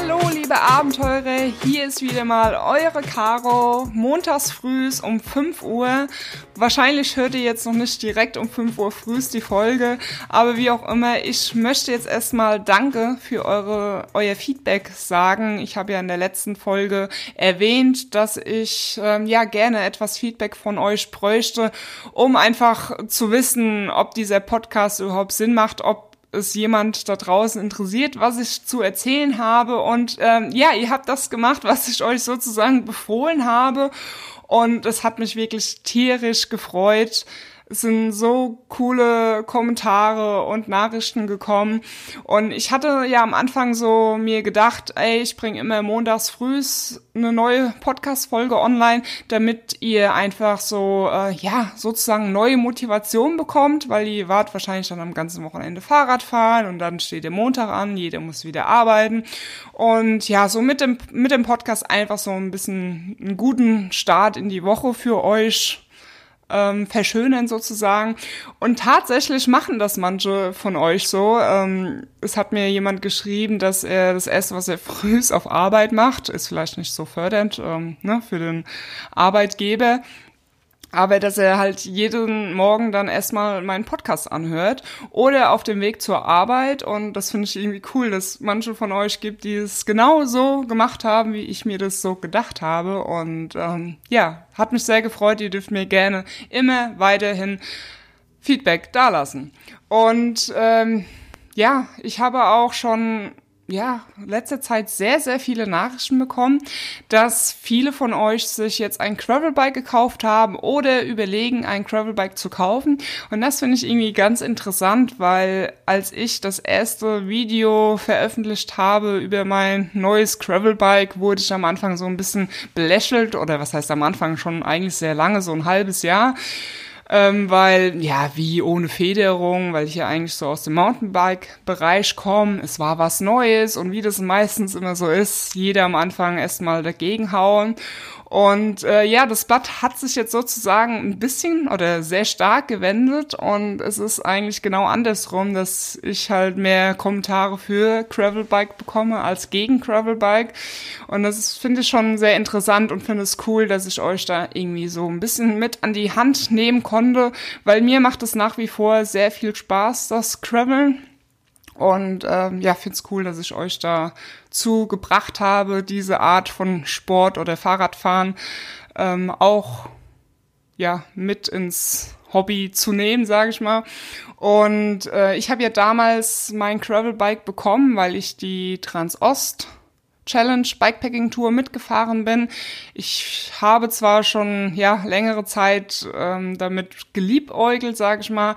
Hallo liebe Abenteurer, hier ist wieder mal eure Caro, montags frühs um 5 Uhr. Wahrscheinlich hört ihr jetzt noch nicht direkt um 5 Uhr frühs die Folge, aber wie auch immer, ich möchte jetzt erstmal Danke für eure, euer Feedback sagen. Ich habe ja in der letzten Folge erwähnt, dass ich ähm, ja gerne etwas Feedback von euch bräuchte, um einfach zu wissen, ob dieser Podcast überhaupt Sinn macht, ob es jemand da draußen interessiert, was ich zu erzählen habe. Und ähm, ja, ihr habt das gemacht, was ich euch sozusagen befohlen habe. Und es hat mich wirklich tierisch gefreut, es sind so coole Kommentare und Nachrichten gekommen. Und ich hatte ja am Anfang so mir gedacht, ey, ich bringe immer montags frühs eine neue Podcast-Folge online, damit ihr einfach so, äh, ja, sozusagen neue Motivation bekommt, weil ihr wart wahrscheinlich dann am ganzen Wochenende Fahrrad fahren und dann steht der Montag an, jeder muss wieder arbeiten. Und ja, so mit dem, mit dem Podcast einfach so ein bisschen einen guten Start in die Woche für euch ähm, verschönern sozusagen. Und tatsächlich machen das manche von euch so. Ähm, es hat mir jemand geschrieben, dass er das Erste, was er früh auf Arbeit macht, ist vielleicht nicht so fördernd ähm, ne, für den Arbeitgeber, aber dass er halt jeden Morgen dann erstmal meinen Podcast anhört oder auf dem Weg zur Arbeit. Und das finde ich irgendwie cool, dass manche von euch gibt, die es genau so gemacht haben, wie ich mir das so gedacht habe. Und ähm, ja, hat mich sehr gefreut, ihr dürft mir gerne immer weiterhin Feedback dalassen. Und ähm, ja, ich habe auch schon ja, letzter Zeit sehr, sehr viele Nachrichten bekommen, dass viele von euch sich jetzt ein Gravelbike gekauft haben oder überlegen, ein Gravelbike zu kaufen. Und das finde ich irgendwie ganz interessant, weil als ich das erste Video veröffentlicht habe über mein neues Gravelbike, wurde ich am Anfang so ein bisschen belächelt oder was heißt am Anfang schon eigentlich sehr lange, so ein halbes Jahr ähm, weil, ja, wie ohne Federung, weil ich ja eigentlich so aus dem Mountainbike-Bereich komme. Es war was Neues und wie das meistens immer so ist, jeder am Anfang erstmal dagegen hauen. Und äh, ja, das Blatt hat sich jetzt sozusagen ein bisschen oder sehr stark gewendet und es ist eigentlich genau andersrum, dass ich halt mehr Kommentare für Gravelbike bekomme als gegen Gravelbike. Und das finde ich schon sehr interessant und finde es cool, dass ich euch da irgendwie so ein bisschen mit an die Hand nehmen konnte, weil mir macht es nach wie vor sehr viel Spaß, das Graveln. Und ähm, ja, find's cool, dass ich euch dazu gebracht habe, diese Art von Sport oder Fahrradfahren ähm, auch ja mit ins Hobby zu nehmen, sage ich mal. Und äh, ich habe ja damals mein Gravelbike bekommen, weil ich die Transost Challenge Bikepacking Tour mitgefahren bin. Ich habe zwar schon ja längere Zeit ähm, damit geliebäugelt, sage ich mal,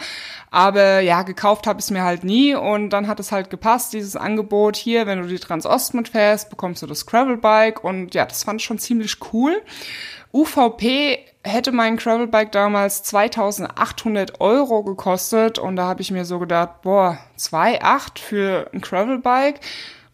aber ja gekauft habe ich es mir halt nie und dann hat es halt gepasst dieses Angebot hier, wenn du die Transost mitfährst, bekommst du das Gravelbike und ja, das fand ich schon ziemlich cool. UVP hätte mein Gravelbike damals 2800 Euro gekostet und da habe ich mir so gedacht, boah, 2,8 für ein Gravelbike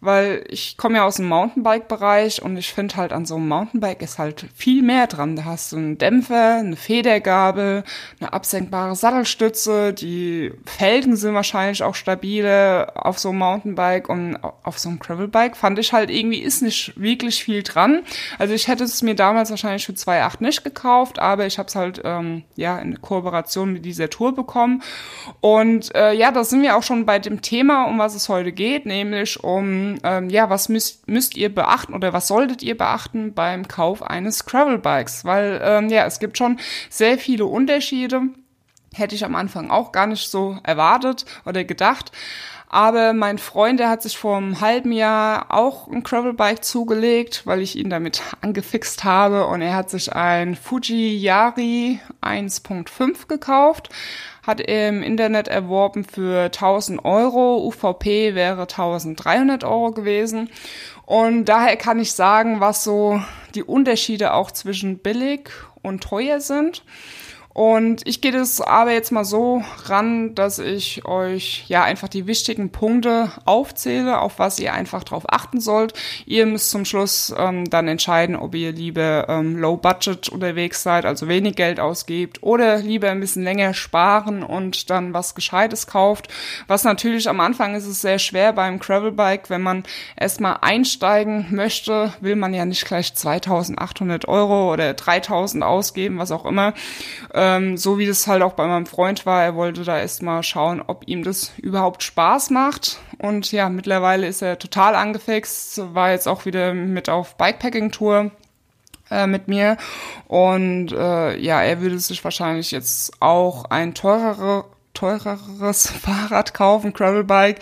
weil ich komme ja aus dem Mountainbike-Bereich und ich finde halt an so einem Mountainbike ist halt viel mehr dran. Da hast du einen Dämpfer, eine Federgabel, eine absenkbare Sattelstütze, die Felgen sind wahrscheinlich auch stabile auf so einem Mountainbike und auf so einem Gravelbike fand ich halt irgendwie ist nicht wirklich viel dran. Also ich hätte es mir damals wahrscheinlich für 2,8 nicht gekauft, aber ich habe es halt ähm, ja in Kooperation mit dieser Tour bekommen und äh, ja, da sind wir auch schon bei dem Thema, um was es heute geht, nämlich um ähm, ja, was müsst, müsst ihr beachten oder was solltet ihr beachten beim Kauf eines Gravelbikes? Weil ähm, ja, es gibt schon sehr viele Unterschiede. Hätte ich am Anfang auch gar nicht so erwartet oder gedacht. Aber mein Freund, der hat sich vor einem halben Jahr auch ein Gravelbike zugelegt, weil ich ihn damit angefixt habe. Und er hat sich ein Fuji Yari 1.5 gekauft hat im Internet erworben für 1000 Euro. UVP wäre 1300 Euro gewesen. Und daher kann ich sagen, was so die Unterschiede auch zwischen billig und teuer sind. Und ich gehe das aber jetzt mal so ran, dass ich euch ja einfach die wichtigen Punkte aufzähle, auf was ihr einfach drauf achten sollt. Ihr müsst zum Schluss ähm, dann entscheiden, ob ihr lieber ähm, low budget unterwegs seid, also wenig Geld ausgebt, oder lieber ein bisschen länger sparen und dann was Gescheites kauft. Was natürlich am Anfang ist es sehr schwer beim Gravelbike, wenn man erstmal einsteigen möchte, will man ja nicht gleich 2800 Euro oder 3000 ausgeben, was auch immer. Ähm, so wie das halt auch bei meinem Freund war. Er wollte da erstmal schauen, ob ihm das überhaupt Spaß macht. Und ja, mittlerweile ist er total angefixt, war jetzt auch wieder mit auf Bikepacking-Tour äh, mit mir. Und äh, ja, er würde sich wahrscheinlich jetzt auch ein teurere, teureres Fahrrad kaufen, Gravelbike,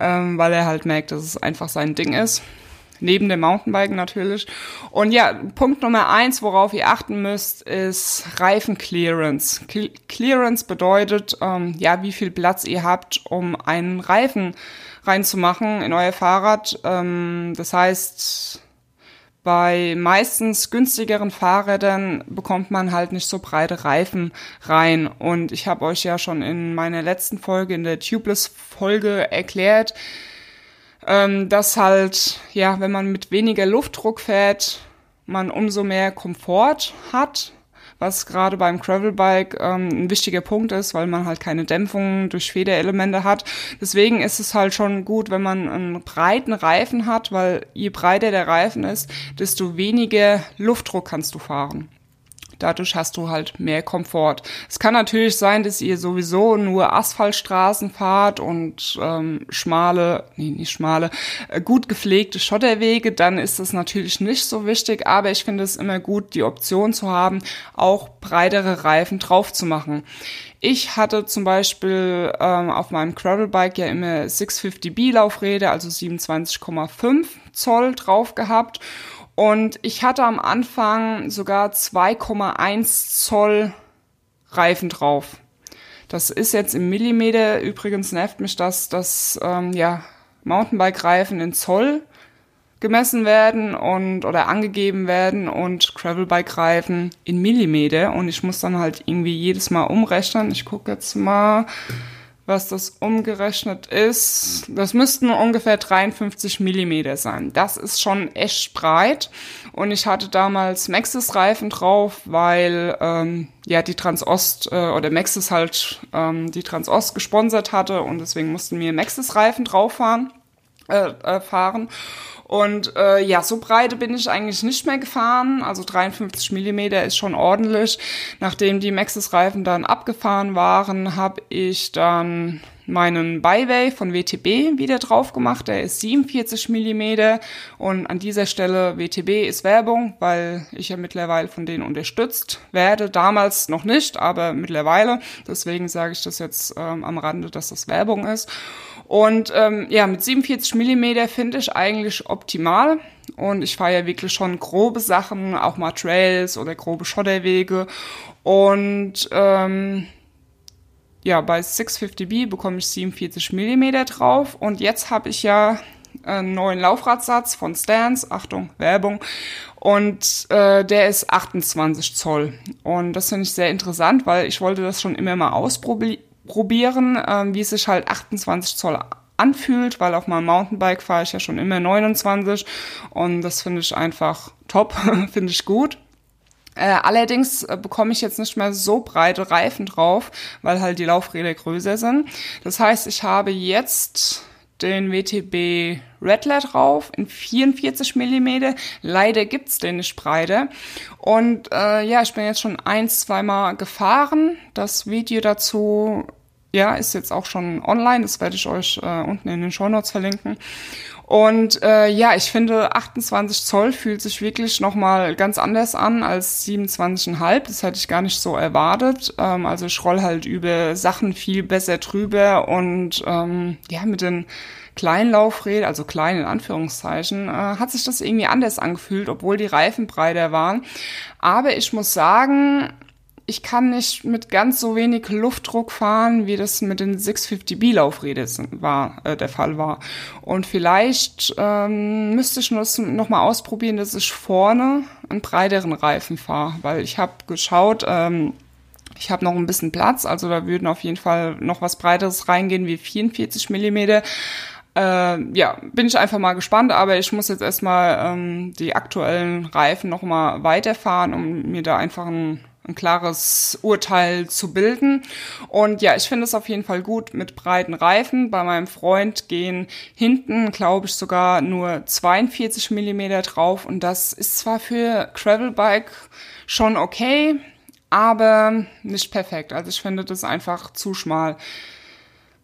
ähm, weil er halt merkt, dass es einfach sein Ding ist. Neben dem Mountainbiken natürlich. Und ja, Punkt Nummer eins, worauf ihr achten müsst, ist Reifenclearance. Clearance bedeutet, ähm, ja, wie viel Platz ihr habt, um einen Reifen reinzumachen in euer Fahrrad. Ähm, das heißt, bei meistens günstigeren Fahrrädern bekommt man halt nicht so breite Reifen rein. Und ich habe euch ja schon in meiner letzten Folge, in der Tubeless-Folge erklärt, ähm, dass halt, ja, wenn man mit weniger Luftdruck fährt, man umso mehr Komfort hat, was gerade beim Gravelbike ähm, ein wichtiger Punkt ist, weil man halt keine Dämpfung durch Federelemente hat. Deswegen ist es halt schon gut, wenn man einen breiten Reifen hat, weil je breiter der Reifen ist, desto weniger Luftdruck kannst du fahren. Dadurch hast du halt mehr Komfort. Es kann natürlich sein, dass ihr sowieso nur Asphaltstraßen fahrt und ähm, schmale, nee, nicht schmale, äh, gut gepflegte Schotterwege. Dann ist das natürlich nicht so wichtig, aber ich finde es immer gut, die Option zu haben, auch breitere Reifen drauf zu machen. Ich hatte zum Beispiel ähm, auf meinem Gravelbike ja immer 650B Laufräder, also 27,5 Zoll drauf gehabt und ich hatte am Anfang sogar 2,1 Zoll Reifen drauf. Das ist jetzt im Millimeter. Übrigens nervt mich das, dass ähm, ja, Mountainbike-Reifen in Zoll gemessen werden und oder angegeben werden und Gravelbike-Reifen in Millimeter. Und ich muss dann halt irgendwie jedes Mal umrechnen. Ich gucke jetzt mal was das umgerechnet ist. Das müssten ungefähr 53 Millimeter sein. Das ist schon echt breit. Und ich hatte damals Maxis-Reifen drauf, weil ähm, ja die Transost äh, oder Maxis halt ähm, die Transost gesponsert hatte und deswegen mussten wir Maxis-Reifen drauf fahren. Äh, äh, fahren. Und äh, ja, so breite bin ich eigentlich nicht mehr gefahren. Also 53 Millimeter ist schon ordentlich. Nachdem die Maxis-Reifen dann abgefahren waren, habe ich dann meinen Byway von WTB wieder drauf gemacht. Der ist 47 Millimeter und an dieser Stelle WTB ist Werbung, weil ich ja mittlerweile von denen unterstützt werde. Damals noch nicht, aber mittlerweile. Deswegen sage ich das jetzt ähm, am Rande, dass das Werbung ist. Und ähm, ja, mit 47 Millimeter finde ich eigentlich optimal. Und ich fahre ja wirklich schon grobe Sachen, auch mal Trails oder grobe Schotterwege. Und ähm, ja, bei 650B bekomme ich 47 Millimeter drauf. Und jetzt habe ich ja einen neuen Laufradsatz von Stans, Achtung, Werbung, und äh, der ist 28 Zoll. Und das finde ich sehr interessant, weil ich wollte das schon immer mal ausprobieren probieren, ähm, wie es sich halt 28 Zoll anfühlt, weil auf meinem Mountainbike fahre ich ja schon immer 29 und das finde ich einfach top, finde ich gut. Äh, allerdings äh, bekomme ich jetzt nicht mehr so breite Reifen drauf, weil halt die Laufräder größer sind. Das heißt, ich habe jetzt den WTB Redler drauf in 44 Millimeter. Leider gibt's den nicht breiter. Und äh, ja, ich bin jetzt schon ein, zweimal gefahren. Das Video dazu ja, ist jetzt auch schon online. Das werde ich euch äh, unten in den Show Notes verlinken. Und äh, ja, ich finde 28 Zoll fühlt sich wirklich nochmal ganz anders an als 27,5. Das hätte ich gar nicht so erwartet. Ähm, also ich roll halt über Sachen viel besser drüber und ähm, ja, mit den kleinen Laufrädern, also klein in Anführungszeichen, äh, hat sich das irgendwie anders angefühlt, obwohl die Reifen breiter waren. Aber ich muss sagen, ich kann nicht mit ganz so wenig Luftdruck fahren, wie das mit den 650B Laufrädern war, äh, der Fall war. Und vielleicht ähm, müsste ich noch mal ausprobieren, dass ich vorne einen breiteren Reifen fahre, weil ich habe geschaut, ähm, Ich habe noch ein bisschen Platz, also da würden auf jeden Fall noch was Breiteres reingehen wie 44 Millimeter. Äh, ja, bin ich einfach mal gespannt, aber ich muss jetzt erstmal ähm, die aktuellen Reifen noch mal weiterfahren, um mir da einfach ein ein klares Urteil zu bilden. Und ja, ich finde es auf jeden Fall gut mit breiten Reifen. Bei meinem Freund gehen hinten, glaube ich, sogar nur 42 Millimeter drauf. Und das ist zwar für Gravelbike schon okay, aber nicht perfekt. Also ich finde das einfach zu schmal.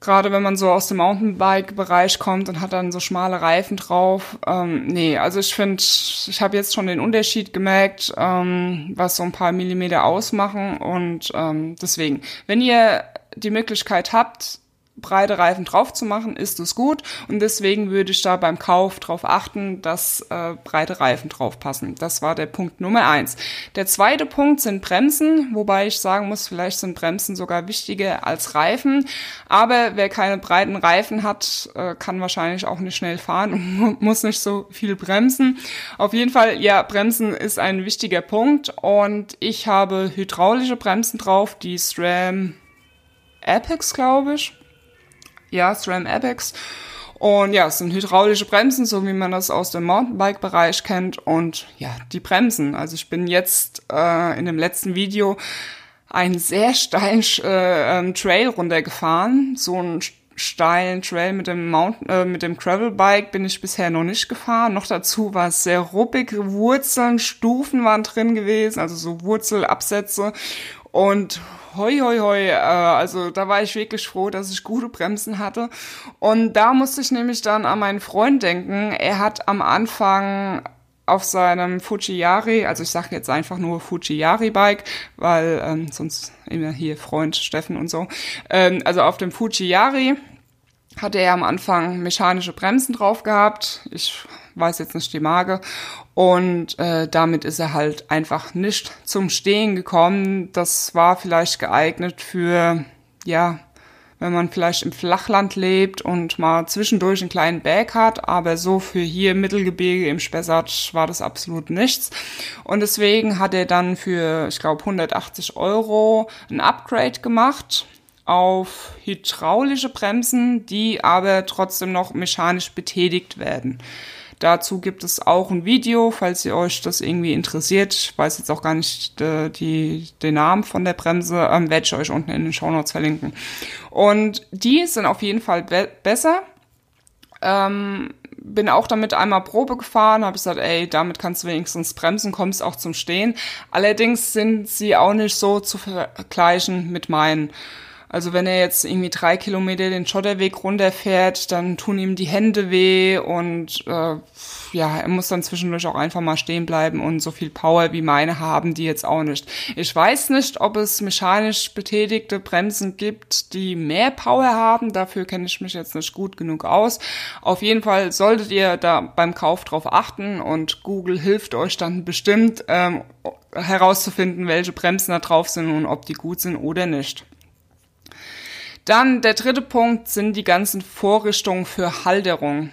Gerade wenn man so aus dem Mountainbike-Bereich kommt und hat dann so schmale Reifen drauf. Ähm, nee, also ich finde, ich habe jetzt schon den Unterschied gemerkt, ähm, was so ein paar Millimeter ausmachen. Und ähm, deswegen, wenn ihr die Möglichkeit habt, breite Reifen drauf zu machen, ist es gut. Und deswegen würde ich da beim Kauf darauf achten, dass äh, breite Reifen drauf passen. Das war der Punkt Nummer eins. Der zweite Punkt sind Bremsen, wobei ich sagen muss, vielleicht sind Bremsen sogar wichtiger als Reifen. Aber wer keine breiten Reifen hat, äh, kann wahrscheinlich auch nicht schnell fahren und muss nicht so viel bremsen. Auf jeden Fall, ja, Bremsen ist ein wichtiger Punkt. Und ich habe hydraulische Bremsen drauf, die SRAM Apex, glaube ich ja, SRAM Apex. Und ja, es sind hydraulische Bremsen, so wie man das aus dem Mountainbike-Bereich kennt. Und ja, die Bremsen. Also ich bin jetzt äh, in dem letzten Video einen sehr steilen äh, ähm, Trail runtergefahren. So einen steilen Trail mit dem Mountain, äh, mit dem Gravelbike bin ich bisher noch nicht gefahren. Noch dazu war es sehr ruppig, Wurzeln, Stufen waren drin gewesen, also so Wurzelabsätze. Und hoi, hoi, hoi. Äh, also da war ich wirklich froh, dass ich gute Bremsen hatte. Und da musste ich nämlich dann an meinen Freund denken. Er hat am Anfang auf seinem Fujiyari, also ich sage jetzt einfach nur Fujiyari-Bike, weil ähm, sonst immer hier Freund Steffen und so. Ähm, also auf dem Fujiyari hatte er am Anfang mechanische Bremsen drauf gehabt. Ich weiß jetzt nicht die Marke. Und äh, damit ist er halt einfach nicht zum Stehen gekommen. Das war vielleicht geeignet für, ja, wenn man vielleicht im Flachland lebt und mal zwischendurch einen kleinen Berg hat, aber so für hier Mittelgebirge im Spessart war das absolut nichts. Und deswegen hat er dann für, ich glaube, 180 Euro ein Upgrade gemacht auf hydraulische Bremsen, die aber trotzdem noch mechanisch betätigt werden. Dazu gibt es auch ein Video, falls ihr euch das irgendwie interessiert. Ich weiß jetzt auch gar nicht äh, die, den Namen von der Bremse, ähm, werde ich euch unten in den Show Notes verlinken. Und die sind auf jeden Fall be besser. Ähm, bin auch damit einmal Probe gefahren, habe gesagt, ey, damit kannst du wenigstens bremsen, kommst auch zum Stehen. Allerdings sind sie auch nicht so zu vergleichen mit meinen. Also wenn er jetzt irgendwie drei Kilometer den Schotterweg runterfährt, dann tun ihm die Hände weh und äh, ja, er muss dann zwischendurch auch einfach mal stehen bleiben und so viel Power wie meine haben die jetzt auch nicht. Ich weiß nicht, ob es mechanisch betätigte Bremsen gibt, die mehr Power haben. Dafür kenne ich mich jetzt nicht gut genug aus. Auf jeden Fall solltet ihr da beim Kauf drauf achten und Google hilft euch dann bestimmt ähm, herauszufinden, welche Bremsen da drauf sind und ob die gut sind oder nicht. Dann der dritte Punkt sind die ganzen Vorrichtungen für Halterung.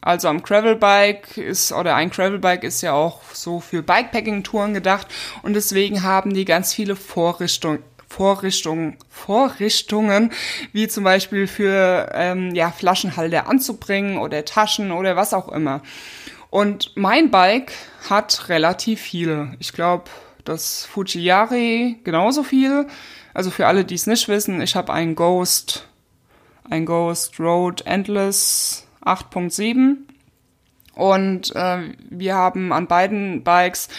Also am Gravelbike ist, oder ein Gravelbike ist ja auch so für Bikepacking-Touren gedacht und deswegen haben die ganz viele Vorrichtungen. Vorrichtungen, Vorrichtungen, wie zum Beispiel für ähm, ja, Flaschenhalter anzubringen oder Taschen oder was auch immer. Und mein Bike hat relativ viele. Ich glaube, das Fujiyari genauso viel. Also für alle, die es nicht wissen, ich habe ein Ghost, ein Ghost Road Endless 8.7 und äh, wir haben an beiden Bikes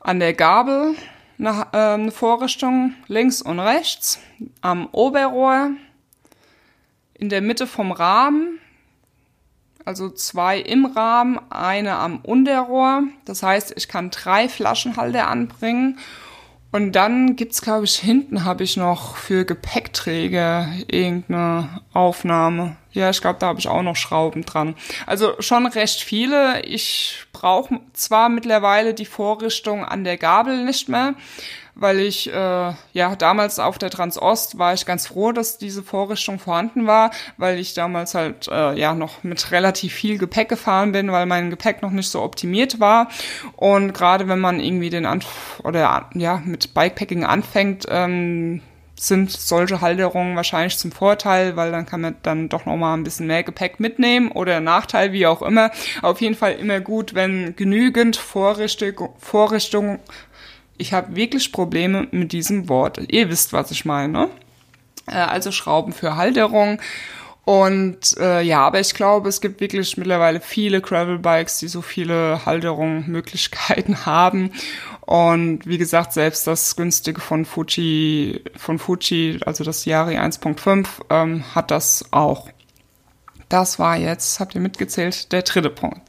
an der Gabel eine, äh, eine Vorrichtung links und rechts, am Oberrohr, in der Mitte vom Rahmen, also zwei im Rahmen, eine am Unterrohr. Das heißt, ich kann drei Flaschenhalter anbringen und dann gibt's, glaube ich, hinten habe ich noch für Gepäckträger irgendeine Aufnahme. Ja, ich glaube, da habe ich auch noch Schrauben dran. Also schon recht viele. Ich brauche zwar mittlerweile die Vorrichtung an der Gabel nicht mehr, weil ich äh, ja damals auf der Transost war ich ganz froh, dass diese Vorrichtung vorhanden war, weil ich damals halt äh, ja noch mit relativ viel Gepäck gefahren bin, weil mein Gepäck noch nicht so optimiert war und gerade wenn man irgendwie den Anf oder ja mit Bikepacking anfängt, ähm, sind solche Halterungen wahrscheinlich zum Vorteil, weil dann kann man dann doch noch mal ein bisschen mehr Gepäck mitnehmen oder Nachteil, wie auch immer. Auf jeden Fall immer gut, wenn genügend Vorrichtung, Vorrichtung ich habe wirklich Probleme mit diesem Wort. Ihr wisst, was ich meine. Äh, also Schrauben für Halterung. Und äh, ja, aber ich glaube, es gibt wirklich mittlerweile viele Gravel-Bikes, die so viele Halterungsmöglichkeiten haben. Und wie gesagt, selbst das günstige von Fuji, von Fuji, also das Yari 1.5, ähm, hat das auch. Das war jetzt, habt ihr mitgezählt, der dritte Punkt.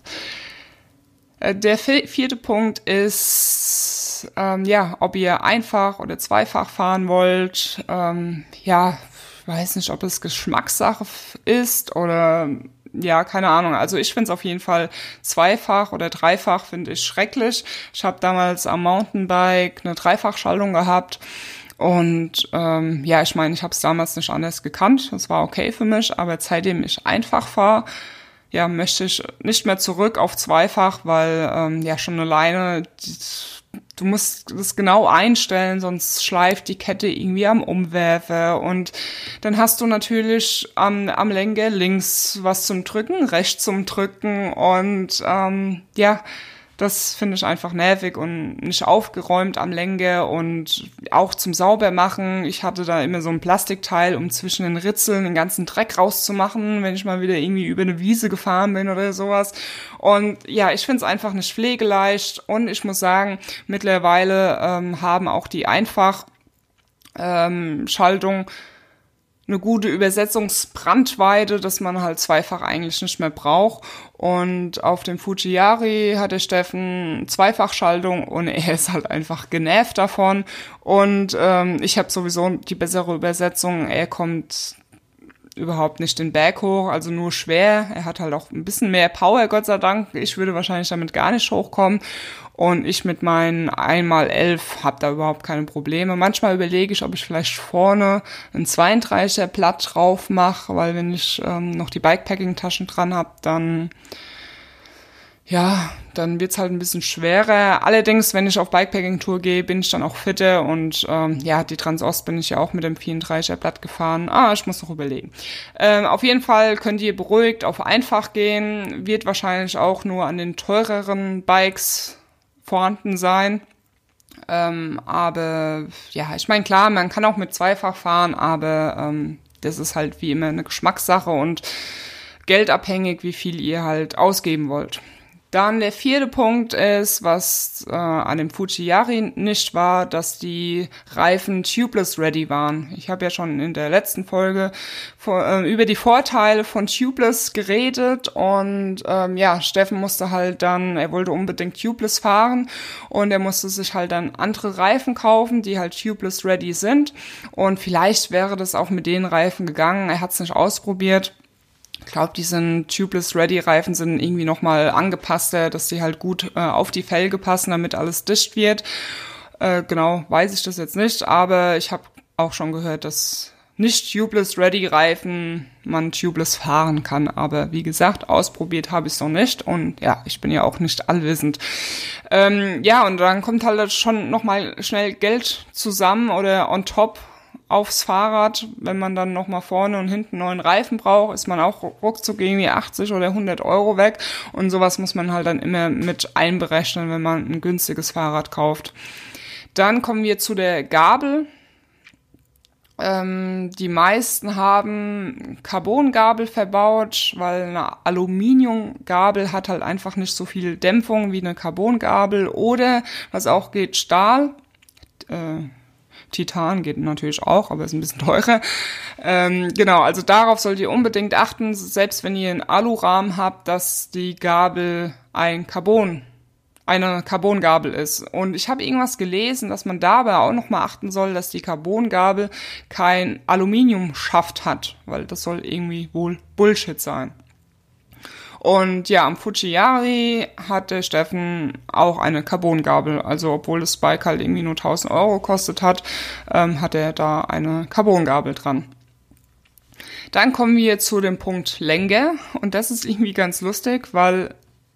Äh, der vierte Punkt ist, ähm, ja, ob ihr einfach oder zweifach fahren wollt. Ähm, ja, weiß nicht, ob es Geschmackssache ist oder ja, keine Ahnung. Also ich finde es auf jeden Fall zweifach oder dreifach finde ich schrecklich. Ich habe damals am Mountainbike eine Dreifachschaltung gehabt. Und ähm, ja, ich meine, ich habe es damals nicht anders gekannt. Das war okay für mich, aber seitdem ich einfach fahre, ja, möchte ich nicht mehr zurück auf zweifach, weil ähm, ja schon alleine, die, du musst das genau einstellen, sonst schleift die Kette irgendwie am Umwerfer. Und dann hast du natürlich am, am Lenker links was zum Drücken, rechts zum Drücken. Und ähm, ja, das finde ich einfach nervig und nicht aufgeräumt am Lenker und auch zum Saubermachen. Ich hatte da immer so ein Plastikteil, um zwischen den Ritzeln den ganzen Dreck rauszumachen, wenn ich mal wieder irgendwie über eine Wiese gefahren bin oder sowas. Und ja, ich finde es einfach nicht pflegeleicht und ich muss sagen, mittlerweile ähm, haben auch die einfach ähm, Schaltung eine gute Übersetzungsbrandweite, dass man halt zweifach eigentlich nicht mehr braucht. Und auf dem Fujiyari hat der Steffen Zweifachschaltung und er ist halt einfach genervt davon. Und ähm, ich habe sowieso die bessere Übersetzung. Er kommt überhaupt nicht den Berg hoch, also nur schwer. Er hat halt auch ein bisschen mehr Power, Gott sei Dank. Ich würde wahrscheinlich damit gar nicht hochkommen. Und ich mit meinen 1x11 habe da überhaupt keine Probleme. Manchmal überlege ich, ob ich vielleicht vorne ein 32er Blatt drauf mache, weil wenn ich ähm, noch die Bikepacking-Taschen dran habe, dann ja, dann wird's halt ein bisschen schwerer. Allerdings, wenn ich auf Bikepacking-Tour gehe, bin ich dann auch fitter und ähm, ja, die Transost bin ich ja auch mit dem 34er Blatt gefahren. Ah, ich muss noch überlegen. Ähm, auf jeden Fall könnt ihr beruhigt auf einfach gehen, wird wahrscheinlich auch nur an den teureren Bikes vorhanden sein. Ähm, aber ja, ich meine, klar, man kann auch mit Zweifach fahren, aber ähm, das ist halt wie immer eine Geschmackssache und geldabhängig, wie viel ihr halt ausgeben wollt. Dann der vierte Punkt ist, was äh, an dem Fujiyari nicht war, dass die Reifen tubeless ready waren. Ich habe ja schon in der letzten Folge vor, äh, über die Vorteile von tubeless geredet und ähm, ja, Steffen musste halt dann, er wollte unbedingt tubeless fahren und er musste sich halt dann andere Reifen kaufen, die halt tubeless ready sind und vielleicht wäre das auch mit den Reifen gegangen. Er hat es nicht ausprobiert. Ich glaube, die sind Tubeless Ready Reifen sind irgendwie nochmal angepasster, dass die halt gut äh, auf die Felge passen, damit alles dicht wird. Äh, genau, weiß ich das jetzt nicht, aber ich habe auch schon gehört, dass nicht Tubeless Ready Reifen man Tubeless fahren kann. Aber wie gesagt, ausprobiert habe ich es noch nicht und ja, ich bin ja auch nicht allwissend. Ähm, ja, und dann kommt halt schon nochmal schnell Geld zusammen oder on top aufs Fahrrad. Wenn man dann nochmal vorne und hinten neuen Reifen braucht, ist man auch ruckzuck irgendwie 80 oder 100 Euro weg. Und sowas muss man halt dann immer mit einberechnen, wenn man ein günstiges Fahrrad kauft. Dann kommen wir zu der Gabel. Ähm, die meisten haben Carbongabel verbaut, weil eine Aluminiumgabel hat halt einfach nicht so viel Dämpfung wie eine Carbongabel oder was auch geht, Stahl. Äh, Titan geht natürlich auch, aber ist ein bisschen teurer. Ähm, genau, also darauf sollt ihr unbedingt achten, selbst wenn ihr einen Alurahmen habt, dass die Gabel ein Carbon eine Carbongabel ist. Und ich habe irgendwas gelesen, dass man dabei auch nochmal achten soll, dass die Carbongabel kein Aluminiumschaft hat, weil das soll irgendwie wohl Bullshit sein. Und ja, am Fujiyari hatte Steffen auch eine Carbongabel. Also obwohl das Bike halt irgendwie nur 1000 Euro kostet hat, ähm, hat er da eine Carbongabel dran. Dann kommen wir zu dem Punkt Länge. Und das ist irgendwie ganz lustig, weil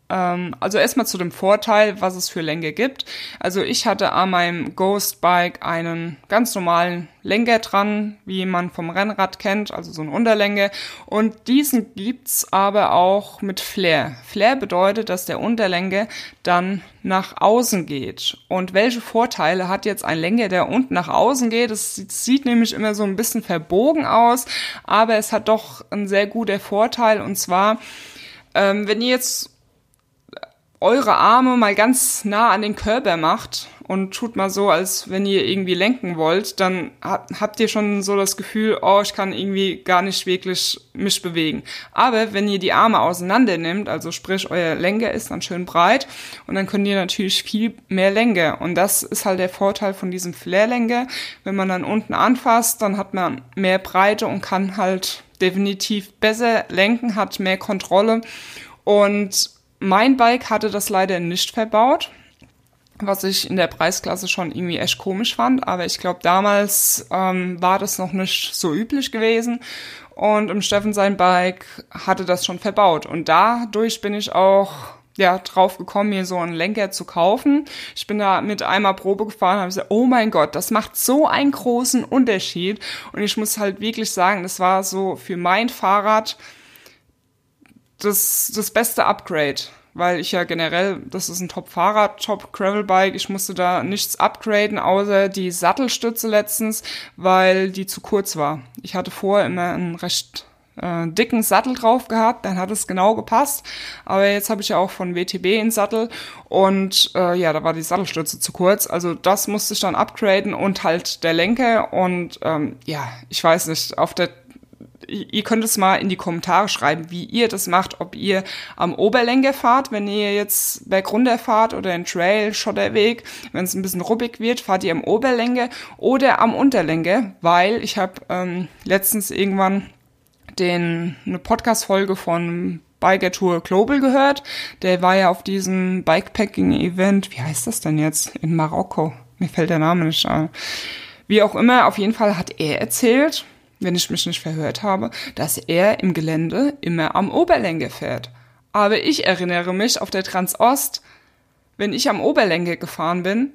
also erstmal zu dem Vorteil, was es für Lenker gibt. Also ich hatte an meinem Ghost Bike einen ganz normalen Lenker dran, wie man vom Rennrad kennt, also so eine Unterlänge. Und diesen gibt's aber auch mit Flair. Flair bedeutet, dass der Unterlänge dann nach außen geht. Und welche Vorteile hat jetzt ein Lenker, der unten nach außen geht? Es sieht nämlich immer so ein bisschen verbogen aus, aber es hat doch einen sehr guter Vorteil. Und zwar, ähm, wenn ihr jetzt eure Arme mal ganz nah an den Körper macht und tut mal so, als wenn ihr irgendwie lenken wollt, dann habt ihr schon so das Gefühl, oh, ich kann irgendwie gar nicht wirklich mich bewegen. Aber wenn ihr die Arme auseinander nimmt, also sprich, euer Lenker ist dann schön breit und dann könnt ihr natürlich viel mehr Länge. Und das ist halt der Vorteil von diesem Flair-Lenker. Wenn man dann unten anfasst, dann hat man mehr Breite und kann halt definitiv besser lenken, hat mehr Kontrolle und mein Bike hatte das leider nicht verbaut, was ich in der Preisklasse schon irgendwie echt komisch fand. Aber ich glaube, damals ähm, war das noch nicht so üblich gewesen. Und im Steffen sein Bike hatte das schon verbaut. Und dadurch bin ich auch ja, drauf gekommen, mir so einen Lenker zu kaufen. Ich bin da mit einmal Probe gefahren, habe gesagt, oh mein Gott, das macht so einen großen Unterschied. Und ich muss halt wirklich sagen, das war so für mein Fahrrad das, das beste Upgrade, weil ich ja generell, das ist ein Top-Fahrrad, Top-Gravel-Bike, ich musste da nichts upgraden, außer die Sattelstütze letztens, weil die zu kurz war. Ich hatte vorher immer einen recht äh, dicken Sattel drauf gehabt, dann hat es genau gepasst. Aber jetzt habe ich ja auch von WTB einen Sattel und äh, ja, da war die Sattelstütze zu kurz. Also das musste ich dann upgraden und halt der Lenker und ähm, ja, ich weiß nicht, auf der ihr könnt es mal in die Kommentare schreiben, wie ihr das macht, ob ihr am Oberlenker fahrt, wenn ihr jetzt bergunter fahrt oder ein Trail, Schotterweg, wenn es ein bisschen ruppig wird, fahrt ihr am Oberlenker oder am Unterlenker, weil ich habe ähm, letztens irgendwann den eine Podcast-Folge von Biker Tour Global gehört. Der war ja auf diesem Bikepacking-Event, wie heißt das denn jetzt, in Marokko. Mir fällt der Name nicht ein. Wie auch immer, auf jeden Fall hat er erzählt, wenn ich mich nicht verhört habe, dass er im Gelände immer am Oberlenker fährt. Aber ich erinnere mich auf der Transost, wenn ich am Oberlenker gefahren bin,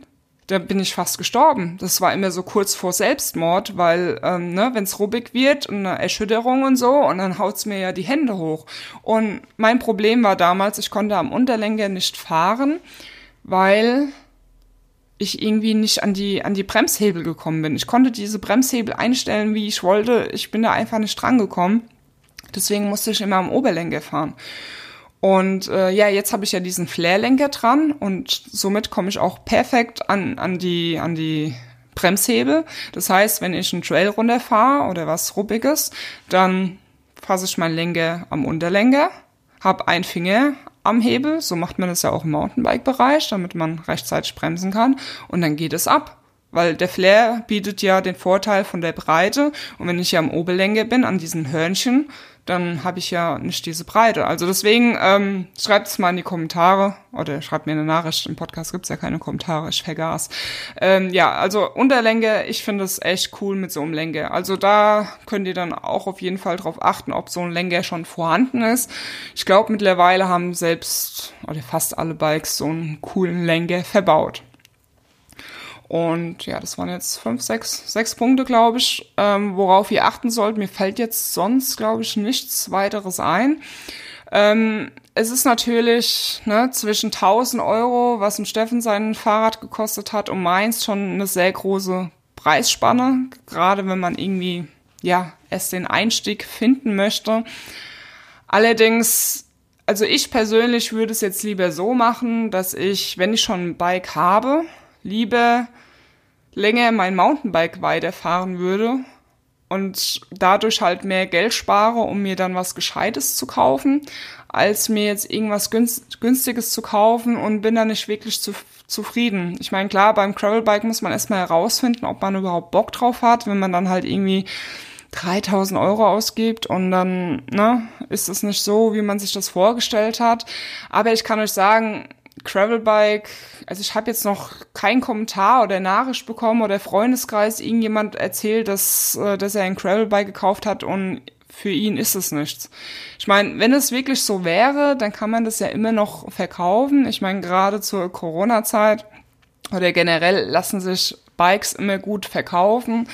da bin ich fast gestorben. Das war immer so kurz vor Selbstmord, weil, ähm, ne, wenn es ruppig wird und eine Erschütterung und so, und dann haut's mir ja die Hände hoch. Und mein Problem war damals, ich konnte am Unterlenker nicht fahren, weil ich irgendwie nicht an die, an die Bremshebel gekommen bin. Ich konnte diese Bremshebel einstellen, wie ich wollte. Ich bin da einfach nicht dran gekommen. Deswegen musste ich immer am Oberlenker fahren. Und äh, ja, jetzt habe ich ja diesen Flairlenker dran und somit komme ich auch perfekt an, an, die, an die Bremshebel. Das heißt, wenn ich einen Trail runterfahre oder was Ruppiges, dann fasse ich meinen Lenker am Unterlenker, habe einen Finger am Hebel. So macht man das ja auch im Mountainbike-Bereich, damit man rechtzeitig bremsen kann. Und dann geht es ab. Weil der Flair bietet ja den Vorteil von der Breite. Und wenn ich ja am Oberlänge bin, an diesen Hörnchen, dann habe ich ja nicht diese Breite. Also deswegen ähm, schreibt es mal in die Kommentare oder schreibt mir eine Nachricht. Im Podcast gibt's ja keine Kommentare, ich vergaß. Ähm, ja, also Unterlänge, ich finde es echt cool mit so einem Lenker. Also da könnt ihr dann auch auf jeden Fall drauf achten, ob so ein Lenker schon vorhanden ist. Ich glaube, mittlerweile haben selbst oder fast alle Bikes so einen coolen Lenker verbaut. Und ja, das waren jetzt fünf, sechs, sechs Punkte, glaube ich, ähm, worauf ihr achten sollt. Mir fällt jetzt sonst, glaube ich, nichts weiteres ein. Ähm, es ist natürlich ne, zwischen 1000 Euro, was im Steffen sein Fahrrad gekostet hat, und meins schon eine sehr große Preisspanne, gerade wenn man irgendwie ja erst den Einstieg finden möchte. Allerdings also ich persönlich würde es jetzt lieber so machen, dass ich, wenn ich schon ein Bike habe, lieber länger mein Mountainbike weiterfahren würde und dadurch halt mehr Geld spare, um mir dann was Gescheites zu kaufen, als mir jetzt irgendwas Günstiges zu kaufen und bin dann nicht wirklich zu, zufrieden. Ich meine, klar, beim Gravelbike muss man erstmal herausfinden, ob man überhaupt Bock drauf hat, wenn man dann halt irgendwie 3000 Euro ausgibt und dann ne, ist es nicht so, wie man sich das vorgestellt hat. Aber ich kann euch sagen, Gravelbike, also ich habe jetzt noch keinen Kommentar oder Nachricht bekommen oder Freundeskreis irgendjemand erzählt, dass, äh, dass er ein Gravelbike gekauft hat und für ihn ist es nichts. Ich meine, wenn es wirklich so wäre, dann kann man das ja immer noch verkaufen. Ich meine, gerade zur Corona-Zeit oder generell lassen sich Bikes immer gut verkaufen.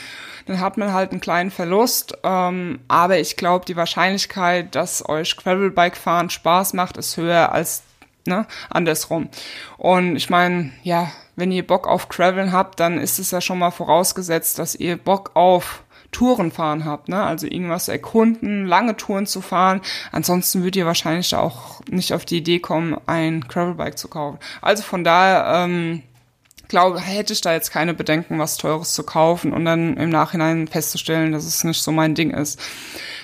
Dann hat man halt einen kleinen Verlust. Ähm, aber ich glaube, die Wahrscheinlichkeit, dass euch Gravelbike fahren Spaß macht, ist höher als ne, andersrum. Und ich meine, ja, wenn ihr Bock auf Graveln habt, dann ist es ja schon mal vorausgesetzt, dass ihr Bock auf Touren fahren habt, ne? Also irgendwas erkunden, lange Touren zu fahren. Ansonsten würdet ihr wahrscheinlich auch nicht auf die Idee kommen, ein Gravelbike zu kaufen. Also von daher, ähm, glaube, hätte ich da jetzt keine Bedenken, was Teures zu kaufen und dann im Nachhinein festzustellen, dass es nicht so mein Ding ist.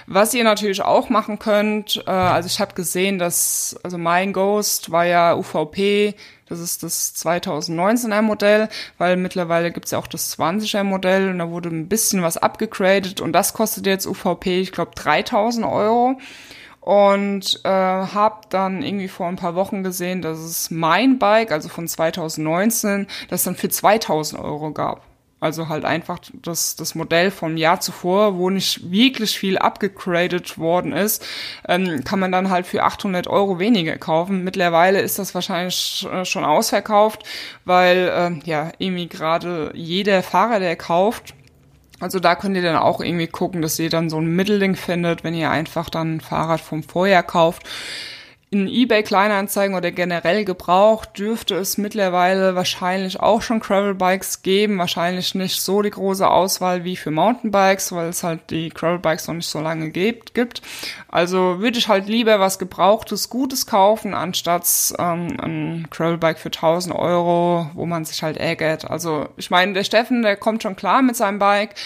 Was ihr natürlich auch machen könnt, äh, also ich habe gesehen, dass, also mein Ghost war ja UVP, das ist das 2019er Modell, weil mittlerweile gibt's ja auch das 20er Modell und da wurde ein bisschen was abgegradet und das kostet jetzt UVP, ich glaube, 3000 Euro und äh, habe dann irgendwie vor ein paar Wochen gesehen, dass es mein Bike, also von 2019, das dann für 2000 Euro gab. Also halt einfach das, das Modell vom Jahr zuvor, wo nicht wirklich viel abgegradet worden ist, ähm, kann man dann halt für 800 Euro weniger kaufen. Mittlerweile ist das wahrscheinlich schon ausverkauft, weil äh, ja irgendwie gerade jeder Fahrer, der kauft, also da könnt ihr dann auch irgendwie gucken, dass ihr dann so ein Mittelding findet, wenn ihr einfach dann ein Fahrrad vom Vorjahr kauft in eBay Kleinanzeigen oder generell gebraucht dürfte es mittlerweile wahrscheinlich auch schon Gravelbikes geben. Wahrscheinlich nicht so die große Auswahl wie für Mountainbikes, weil es halt die Gravelbikes noch nicht so lange gibt. Also würde ich halt lieber was Gebrauchtes, Gutes kaufen, anstatt ähm, ein Gravelbike für 1000 Euro, wo man sich halt ärgert. Also ich meine, der Steffen, der kommt schon klar mit seinem Bike,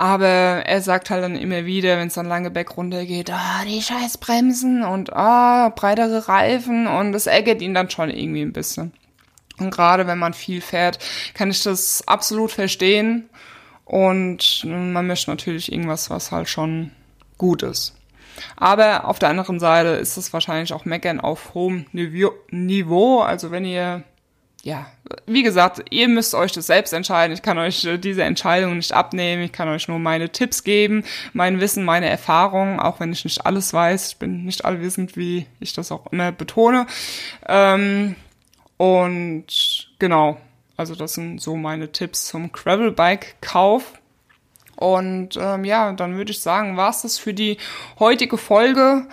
aber er sagt halt dann immer wieder, wenn es dann lange Berg runter geht, ah, die scheiß Bremsen und ah, breitere Reifen und das ärgert ihn dann schon irgendwie ein bisschen. Und gerade wenn man viel fährt, kann ich das absolut verstehen. Und man möchte natürlich irgendwas, was halt schon gut ist. Aber auf der anderen Seite ist es wahrscheinlich auch Meckern auf hohem Niveau. Also wenn ihr ja, wie gesagt, ihr müsst euch das selbst entscheiden. Ich kann euch äh, diese Entscheidung nicht abnehmen. Ich kann euch nur meine Tipps geben, mein Wissen, meine Erfahrungen, auch wenn ich nicht alles weiß. Ich bin nicht allwissend, wie ich das auch immer betone. Ähm, und genau, also das sind so meine Tipps zum Gravelbike-Kauf. Und ähm, ja, dann würde ich sagen, war's das für die heutige Folge.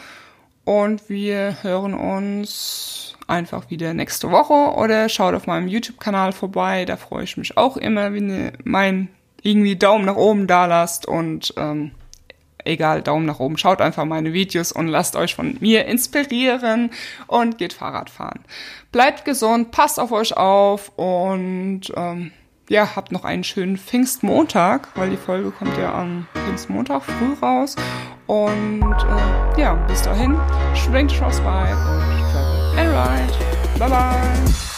Und wir hören uns einfach wieder nächste Woche oder schaut auf meinem YouTube-Kanal vorbei. Da freue ich mich auch immer, wenn ihr mein irgendwie Daumen nach oben da lasst und ähm, egal, Daumen nach oben. Schaut einfach meine Videos und lasst euch von mir inspirieren und geht Fahrrad fahren. Bleibt gesund, passt auf euch auf und ähm, ja, habt noch einen schönen Pfingstmontag, weil die Folge kommt ja am Pfingstmontag früh raus. Und äh, ja, bis dahin, schwingt Crossbike und travel and ride. Bye bye.